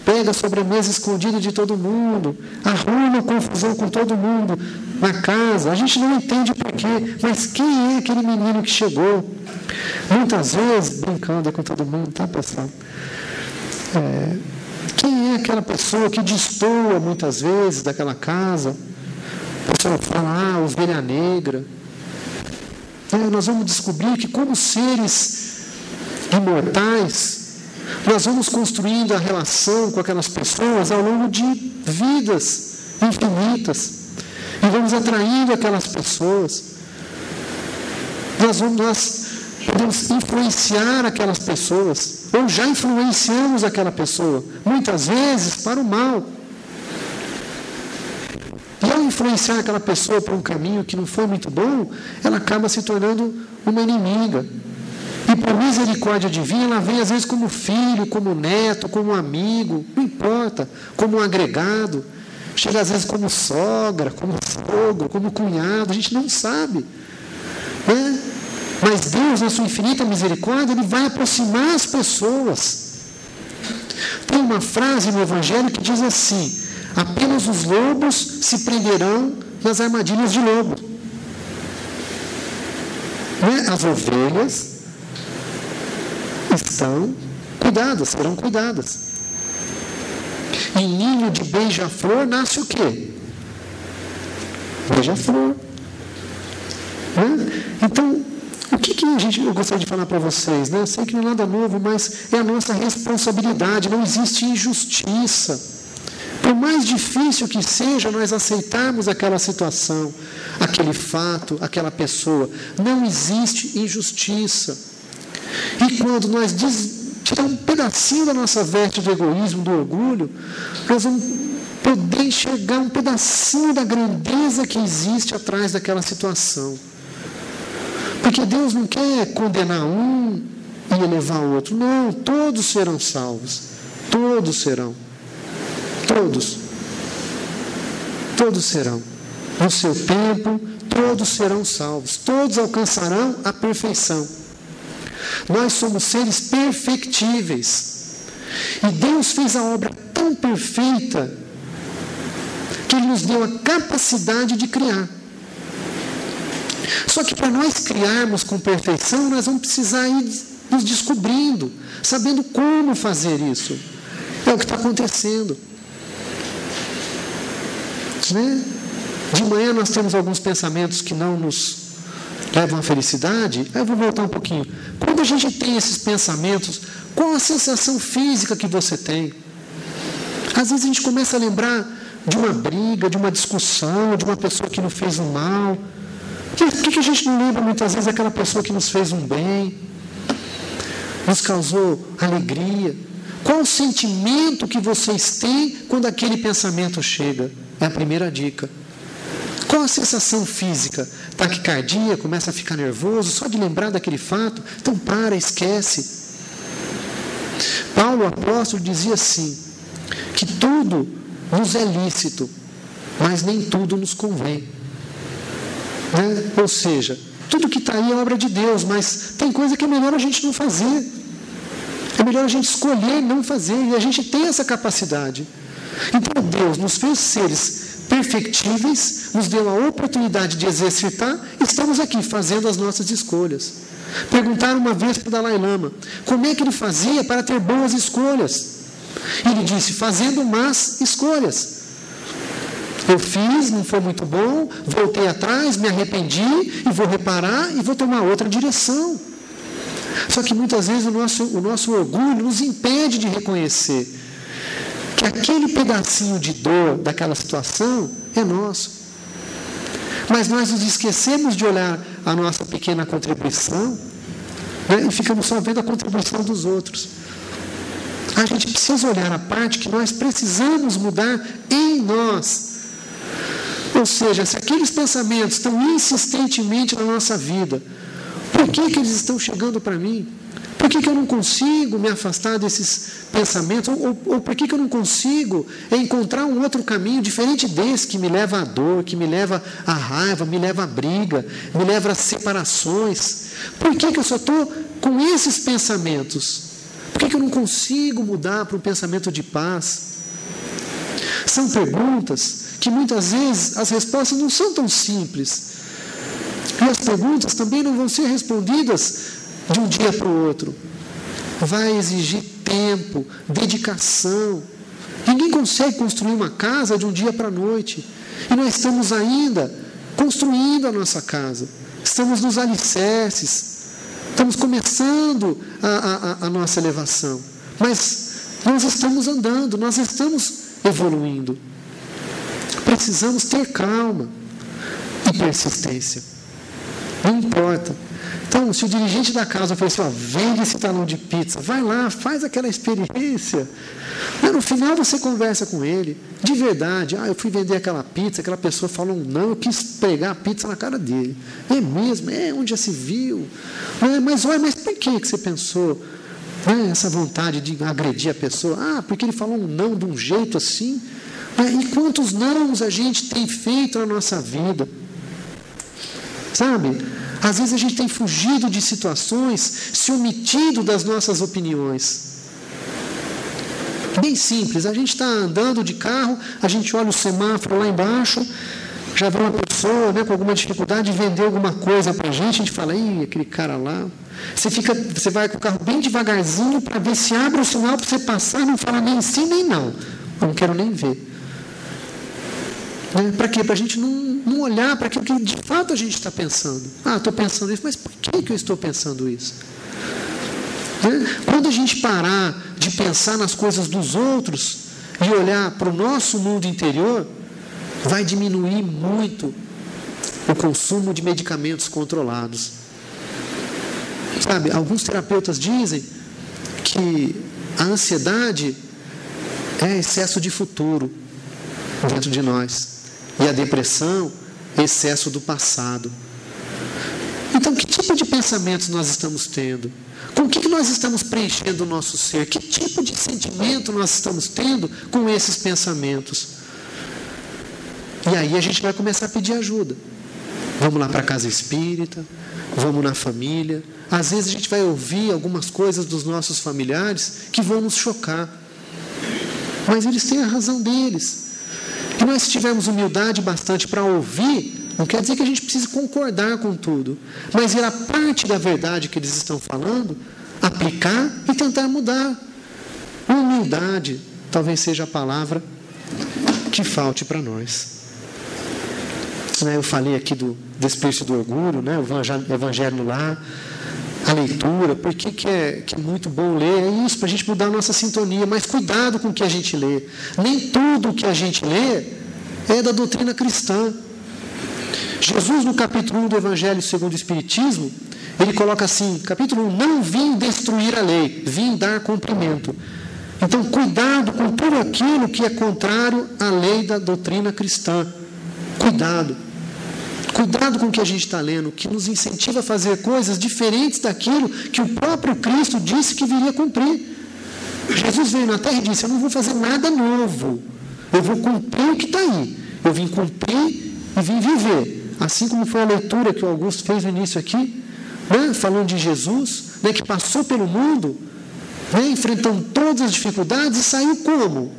pega a sobremesa escondida de todo mundo, arruma confusão com todo mundo na casa. A gente não entende porquê, mas quem é aquele menino que chegou? Muitas vezes, brincando com todo mundo, tá pessoal? É, quem é aquela pessoa que destoa muitas vezes daquela casa? A pessoa fala, ah, ovelha negra. É, nós vamos descobrir que, como seres imortais, nós vamos construindo a relação com aquelas pessoas ao longo de vidas infinitas. E vamos atraindo aquelas pessoas. Nós, vamos, nós podemos influenciar aquelas pessoas, ou já influenciamos aquela pessoa, muitas vezes para o mal. Influenciar aquela pessoa para um caminho que não foi muito bom, ela acaba se tornando uma inimiga. E por misericórdia divina, ela vem às vezes como filho, como neto, como amigo, não importa, como um agregado. Chega às vezes como sogra, como sogro, como cunhado, a gente não sabe. Né? Mas Deus, na sua infinita misericórdia, Ele vai aproximar as pessoas. Tem uma frase no Evangelho que diz assim: apenas os lobos se prenderão nas armadilhas de lobo. Né? As ovelhas estão cuidadas, serão cuidadas. Em ninho de beija-flor nasce o quê? Beija-flor. Né? Então, o que, que a gente, eu gostaria de falar para vocês? Né? Eu sei que não é nada novo, mas é a nossa responsabilidade. Não existe injustiça. Por mais difícil que seja nós aceitarmos aquela situação, aquele fato, aquela pessoa, não existe injustiça. E quando nós tiramos um pedacinho da nossa veste do egoísmo, do orgulho, nós vamos poder enxergar um pedacinho da grandeza que existe atrás daquela situação. Porque Deus não quer condenar um e elevar o outro. Não, todos serão salvos. Todos serão. Todos. Todos serão. No seu tempo, todos serão salvos. Todos alcançarão a perfeição. Nós somos seres perfectíveis. E Deus fez a obra tão perfeita que Ele nos deu a capacidade de criar. Só que para nós criarmos com perfeição, nós vamos precisar ir nos descobrindo, sabendo como fazer isso. É o que está acontecendo. Né? De manhã nós temos alguns pensamentos que não nos levam à felicidade. Aí eu vou voltar um pouquinho. Quando a gente tem esses pensamentos, qual a sensação física que você tem? Às vezes a gente começa a lembrar de uma briga, de uma discussão, de uma pessoa que nos fez um mal. Por que, a gente não lembra muitas vezes daquela pessoa que nos fez um bem, nos causou alegria? Qual o sentimento que vocês têm quando aquele pensamento chega? É a primeira dica. Qual a sensação física? Taquicardia, começa a ficar nervoso só de lembrar daquele fato? Então para, esquece. Paulo, apóstolo, dizia assim: que tudo nos é lícito, mas nem tudo nos convém. Né? Ou seja, tudo que está aí é obra de Deus, mas tem coisa que é melhor a gente não fazer. É melhor a gente escolher não fazer, e a gente tem essa capacidade. Então Deus nos fez seres perfectíveis, nos deu a oportunidade de exercitar, estamos aqui fazendo as nossas escolhas. Perguntaram uma vez para o Dalai Lama como é que ele fazia para ter boas escolhas. Ele disse: fazendo más escolhas. Eu fiz, não foi muito bom, voltei atrás, me arrependi e vou reparar e vou tomar outra direção. Só que muitas vezes o nosso, o nosso orgulho nos impede de reconhecer que aquele pedacinho de dor daquela situação é nosso. Mas nós nos esquecemos de olhar a nossa pequena contribuição né, e ficamos só vendo a contribuição dos outros. A gente precisa olhar a parte que nós precisamos mudar em nós. Ou seja, se aqueles pensamentos estão insistentemente na nossa vida, por que, que eles estão chegando para mim? Que, que eu não consigo me afastar desses pensamentos? Ou, ou, ou por que, que eu não consigo encontrar um outro caminho diferente desse que me leva à dor, que me leva à raiva, me leva à briga, me leva às separações? Por que, que eu só estou com esses pensamentos? Por que, que eu não consigo mudar para um pensamento de paz? São perguntas que muitas vezes as respostas não são tão simples. E as perguntas também não vão ser respondidas de um dia para o outro. Vai exigir tempo, dedicação. Ninguém consegue construir uma casa de um dia para a noite. E nós estamos ainda construindo a nossa casa. Estamos nos alicerces. Estamos começando a, a, a nossa elevação. Mas nós estamos andando, nós estamos evoluindo. Precisamos ter calma e persistência. Não importa. Então, se o dirigente da casa oferecer, ó, vende esse talão de pizza, vai lá, faz aquela experiência. no final você conversa com ele, de verdade. Ah, eu fui vender aquela pizza, aquela pessoa falou não, eu quis pregar a pizza na cara dele. É mesmo, é onde já se viu. É, mas olha, mas por que, que você pensou? É, essa vontade de agredir a pessoa. Ah, porque ele falou um não de um jeito assim. É, e quantos nãos a gente tem feito na nossa vida? Sabe? Às vezes a gente tem fugido de situações, se omitido das nossas opiniões. Bem simples, a gente está andando de carro, a gente olha o semáforo lá embaixo, já vê uma pessoa né, com alguma dificuldade de vender alguma coisa para a gente, a gente fala, ih, aquele cara lá. Você, fica, você vai com o carro bem devagarzinho para ver se abre o sinal para você passar, não fala nem sim nem não. Não quero nem ver. Né? Para quê? Para a gente não, não olhar para aquilo que de fato a gente está pensando. Ah, estou pensando isso, mas por que, que eu estou pensando isso? Né? Quando a gente parar de pensar nas coisas dos outros e olhar para o nosso mundo interior, vai diminuir muito o consumo de medicamentos controlados. Sabe, alguns terapeutas dizem que a ansiedade é excesso de futuro dentro de nós. E a depressão, excesso do passado. Então, que tipo de pensamentos nós estamos tendo? Com o que nós estamos preenchendo o nosso ser? Que tipo de sentimento nós estamos tendo com esses pensamentos? E aí a gente vai começar a pedir ajuda. Vamos lá para a casa espírita, vamos na família. Às vezes a gente vai ouvir algumas coisas dos nossos familiares que vão nos chocar. Mas eles têm a razão deles. Nós tivermos humildade bastante para ouvir, não quer dizer que a gente precise concordar com tudo, mas ir a parte da verdade que eles estão falando, aplicar e tentar mudar. Humildade talvez seja a palavra que falte para nós. Né, eu falei aqui do desperdício do orgulho, né? o evangelho lá, a leitura, por que, que, é, que é muito bom ler? É isso, para a gente mudar a nossa sintonia, mas cuidado com o que a gente lê. Nem tudo o que a gente lê é da doutrina cristã. Jesus, no capítulo 1 do Evangelho segundo o Espiritismo, ele coloca assim: capítulo 1, não vim destruir a lei, vim dar cumprimento. Então, cuidado com tudo aquilo que é contrário à lei da doutrina cristã. Cuidado. Cuidado com o que a gente está lendo, que nos incentiva a fazer coisas diferentes daquilo que o próprio Cristo disse que viria cumprir. Jesus veio na terra e disse: Eu não vou fazer nada novo, eu vou cumprir o que está aí. Eu vim cumprir e vim viver. Assim como foi a leitura que o Augusto fez no início aqui, né, falando de Jesus, né, que passou pelo mundo, né, enfrentando todas as dificuldades e saiu como?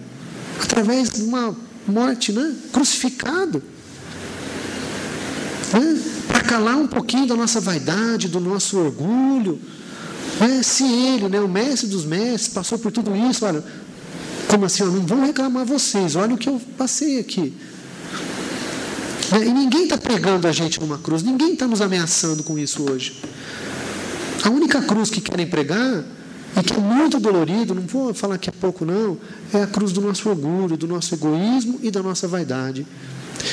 Através de uma morte né, crucificado né? para calar um pouquinho da nossa vaidade, do nosso orgulho. Né? Se ele, né, o mestre dos mestres, passou por tudo isso, olha, como assim? não vão reclamar vocês, olha o que eu passei aqui. Né? E ninguém está pegando a gente numa cruz, ninguém está nos ameaçando com isso hoje. A única cruz que querem pregar, e que é muito dolorido, não vou falar que é pouco não, é a cruz do nosso orgulho, do nosso egoísmo e da nossa vaidade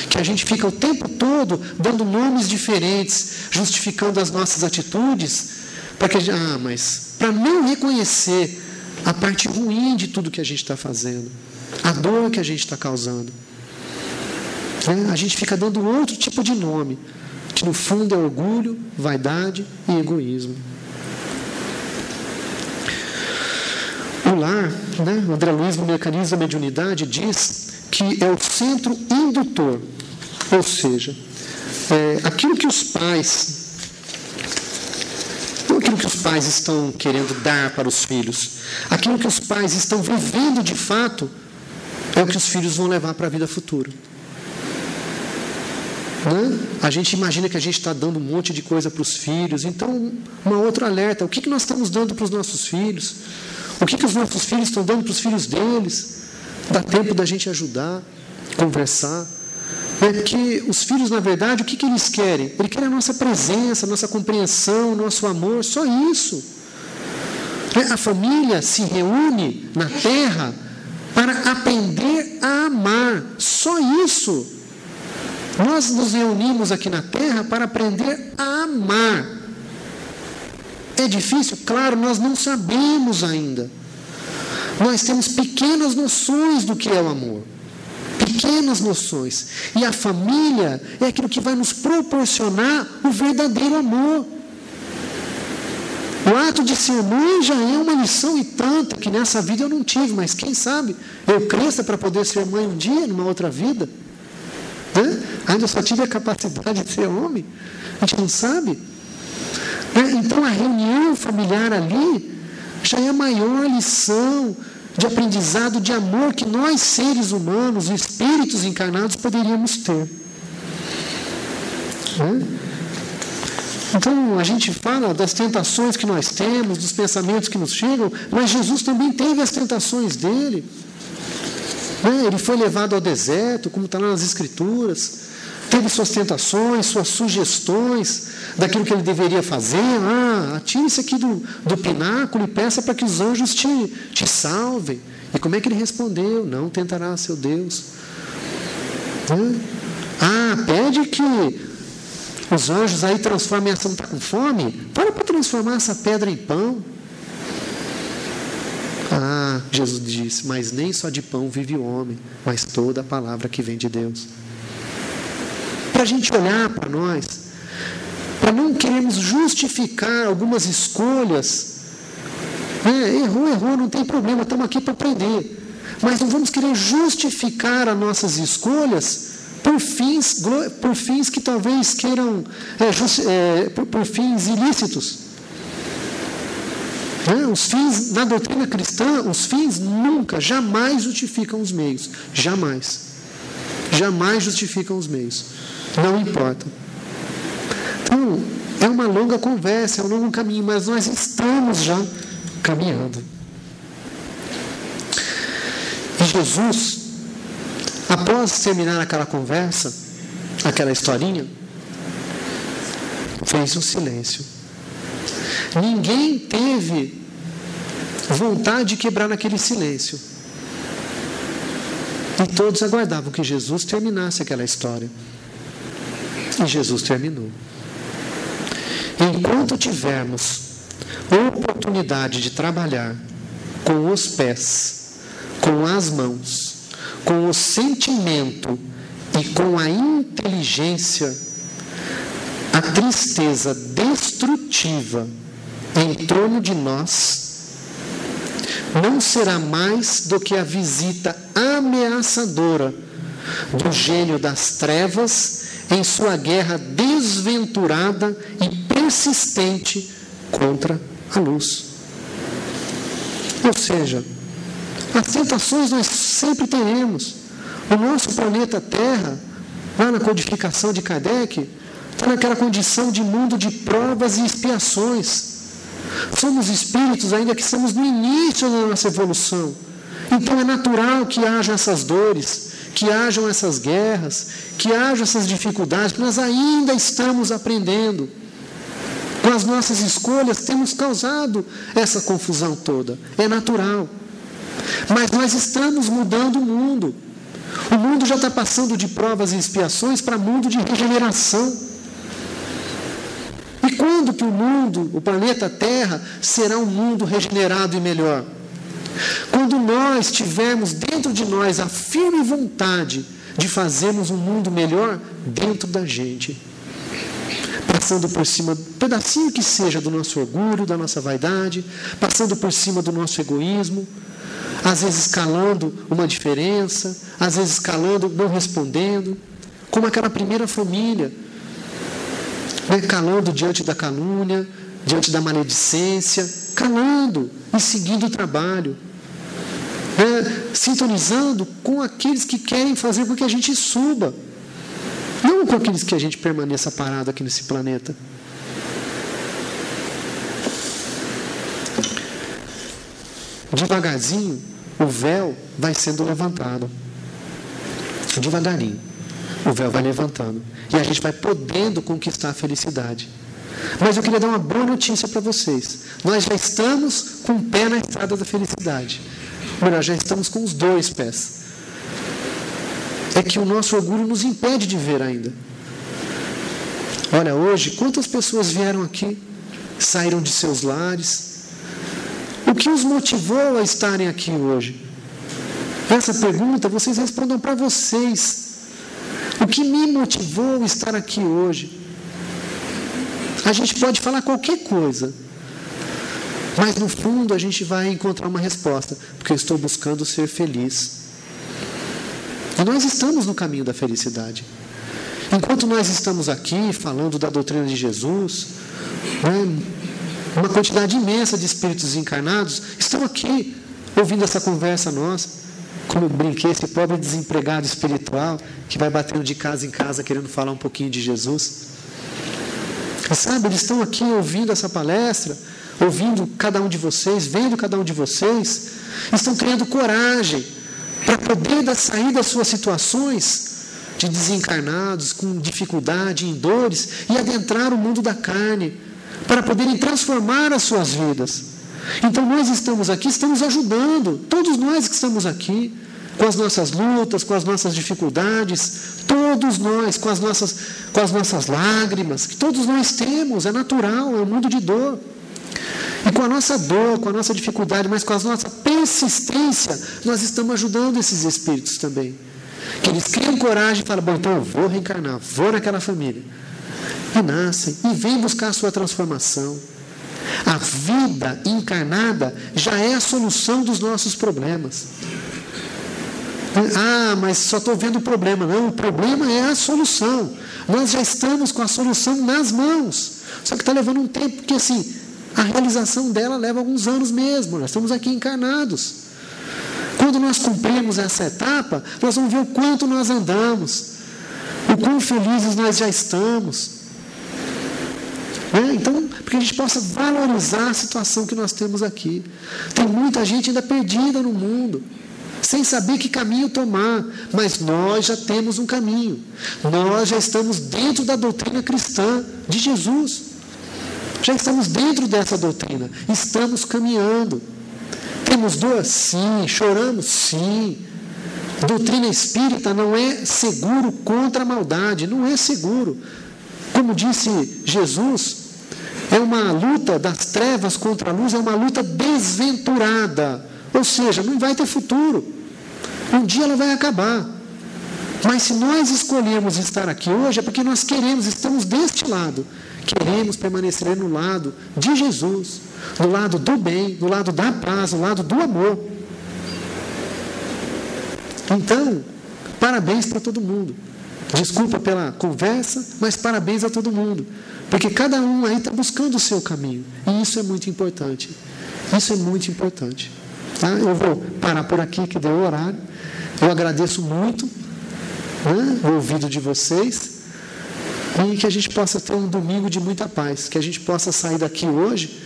que a gente fica o tempo todo dando nomes diferentes, justificando as nossas atitudes, para que a gente, ah, mas para não reconhecer a parte ruim de tudo que a gente está fazendo, a dor que a gente está causando. A gente fica dando outro tipo de nome, que no fundo é orgulho, vaidade e egoísmo. O lar, né, André Luiz, no Mecanismo da Mediunidade, diz que é o centro indutor, ou seja, é, aquilo que os pais, aquilo que os pais estão querendo dar para os filhos, aquilo que os pais estão vivendo de fato, é o que os filhos vão levar para a vida futura. Né? A gente imagina que a gente está dando um monte de coisa para os filhos, então, uma outra alerta: o que, que nós estamos dando para os nossos filhos? O que, que os nossos filhos estão dando para os filhos deles? Dá tempo da gente ajudar, conversar. É porque os filhos, na verdade, o que, que eles querem? Eles querem a nossa presença, a nossa compreensão, nosso amor, só isso. É, a família se reúne na terra para aprender a amar, só isso. Nós nos reunimos aqui na terra para aprender a amar. É difícil? Claro, nós não sabemos ainda. Nós temos pequenas noções do que é o amor. Pequenas noções. E a família é aquilo que vai nos proporcionar o verdadeiro amor. O ato de ser mãe já é uma lição e tanta que nessa vida eu não tive, mas quem sabe eu cresça para poder ser mãe um dia, numa outra vida. Né? Ainda só tive a capacidade de ser homem. A gente não sabe. Né? Então a reunião familiar ali já é a maior lição de aprendizado de amor que nós, seres humanos, espíritos encarnados, poderíamos ter. Né? Então a gente fala das tentações que nós temos, dos pensamentos que nos chegam, mas Jesus também teve as tentações dele. Né? Ele foi levado ao deserto, como está lá nas Escrituras teve suas tentações, suas sugestões daquilo que ele deveria fazer. Ah, atire-se aqui do, do pináculo e peça para que os anjos te, te salvem. E como é que ele respondeu? Não tentará seu Deus. Ah, pede que os anjos aí transformem essa não está com fome? Para para transformar essa pedra em pão. Ah, Jesus disse, mas nem só de pão vive o homem, mas toda a palavra que vem de Deus para a gente olhar para nós, para não queremos justificar algumas escolhas. É, errou, errou, não tem problema, estamos aqui para aprender. Mas não vamos querer justificar as nossas escolhas por fins, por fins que talvez queiram, é, just, é, por, por, fins ilícitos. É, os fins, na doutrina cristã, os fins nunca, jamais justificam os meios. Jamais. Jamais justificam os meios não importa. Então, é uma longa conversa, é um longo caminho, mas nós estamos já caminhando. E Jesus, após terminar aquela conversa, aquela historinha, fez um silêncio. Ninguém teve vontade de quebrar naquele silêncio. E todos aguardavam que Jesus terminasse aquela história. E Jesus terminou. Enquanto tivermos oportunidade de trabalhar com os pés, com as mãos, com o sentimento e com a inteligência, a tristeza destrutiva em torno de nós não será mais do que a visita ameaçadora do gênio das trevas em sua guerra desventurada e persistente contra a luz. Ou seja, as tentações nós sempre teremos. O nosso planeta Terra, lá na codificação de Kardec, está naquela condição de mundo de provas e expiações. Somos espíritos ainda que estamos no início da nossa evolução. Então é natural que haja essas dores, que hajam essas guerras, que hajam essas dificuldades, porque nós ainda estamos aprendendo. Com as nossas escolhas temos causado essa confusão toda. É natural. Mas nós estamos mudando o mundo. O mundo já está passando de provas e expiações para mundo de regeneração. Que o mundo, o planeta Terra, será um mundo regenerado e melhor? Quando nós tivermos dentro de nós a firme vontade de fazermos um mundo melhor dentro da gente, passando por cima, pedacinho que seja do nosso orgulho, da nossa vaidade, passando por cima do nosso egoísmo, às vezes calando uma diferença, às vezes calando, não respondendo, como aquela primeira família, né, calando diante da calúnia, diante da maledicência, calando e seguindo o trabalho é, sintonizando com aqueles que querem fazer com que a gente suba, não com aqueles que a gente permaneça parado aqui nesse planeta. devagarzinho, o véu vai sendo levantado. Devagarinho, o véu vai levantando. E a gente vai podendo conquistar a felicidade. Mas eu queria dar uma boa notícia para vocês. Nós já estamos com o pé na estrada da felicidade. Melhor, já estamos com os dois pés. É que o nosso orgulho nos impede de ver ainda. Olha, hoje, quantas pessoas vieram aqui, saíram de seus lares? O que os motivou a estarem aqui hoje? Essa pergunta vocês respondam para vocês. O que me motivou a estar aqui hoje? A gente pode falar qualquer coisa, mas no fundo a gente vai encontrar uma resposta, porque eu estou buscando ser feliz. E nós estamos no caminho da felicidade. Enquanto nós estamos aqui falando da doutrina de Jesus, né, uma quantidade imensa de espíritos encarnados estão aqui ouvindo essa conversa nossa. Como eu brinquei, esse pobre desempregado espiritual que vai batendo de casa em casa querendo falar um pouquinho de Jesus. Sabe, eles estão aqui ouvindo essa palestra, ouvindo cada um de vocês, vendo cada um de vocês, estão criando coragem para poder sair das suas situações de desencarnados, com dificuldade, em dores, e adentrar o mundo da carne, para poderem transformar as suas vidas. Então nós estamos aqui, estamos ajudando, todos nós que estamos aqui, com as nossas lutas, com as nossas dificuldades, todos nós, com as nossas, com as nossas lágrimas, que todos nós temos, é natural, é um mundo de dor. E com a nossa dor, com a nossa dificuldade, mas com a nossa persistência, nós estamos ajudando esses espíritos também. Que eles criam coragem e falam: bom, então eu vou reencarnar, vou naquela família. E nascem e vêm buscar a sua transformação. A vida encarnada já é a solução dos nossos problemas. Ah, mas só estou vendo o problema. Não, o problema é a solução. Nós já estamos com a solução nas mãos. Só que está levando um tempo, porque assim, a realização dela leva alguns anos mesmo. Nós estamos aqui encarnados. Quando nós cumprimos essa etapa, nós vamos ver o quanto nós andamos, o quão felizes nós já estamos. É, então, para que a gente possa valorizar a situação que nós temos aqui. Tem muita gente ainda perdida no mundo sem saber que caminho tomar, mas nós já temos um caminho. Nós já estamos dentro da doutrina cristã de Jesus. Já estamos dentro dessa doutrina, estamos caminhando. Temos dor? Sim. Choramos? Sim. Doutrina espírita não é seguro contra a maldade, não é seguro. Como disse Jesus, é uma luta das trevas contra a luz, é uma luta desventurada. Ou seja, não vai ter futuro. Um dia ela vai acabar. Mas se nós escolhemos estar aqui hoje, é porque nós queremos, estamos deste lado. Queremos permanecer no lado de Jesus, no lado do bem, no lado da paz, no lado do amor. Então, parabéns para todo mundo. Desculpa pela conversa, mas parabéns a todo mundo. Porque cada um aí está buscando o seu caminho. E isso é muito importante. Isso é muito importante. Tá? Eu vou parar por aqui, que deu o horário. Eu agradeço muito né, o ouvido de vocês e que a gente possa ter um domingo de muita paz, que a gente possa sair daqui hoje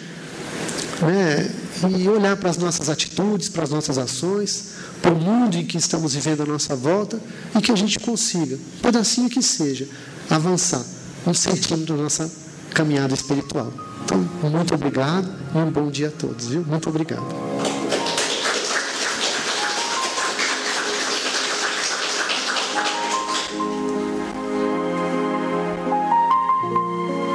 né, e olhar para as nossas atitudes, para as nossas ações, para o mundo em que estamos vivendo à nossa volta e que a gente consiga, pedacinho que seja, avançar um centímetro da nossa caminhada espiritual. Então, muito obrigado e um bom dia a todos, viu? Muito obrigado.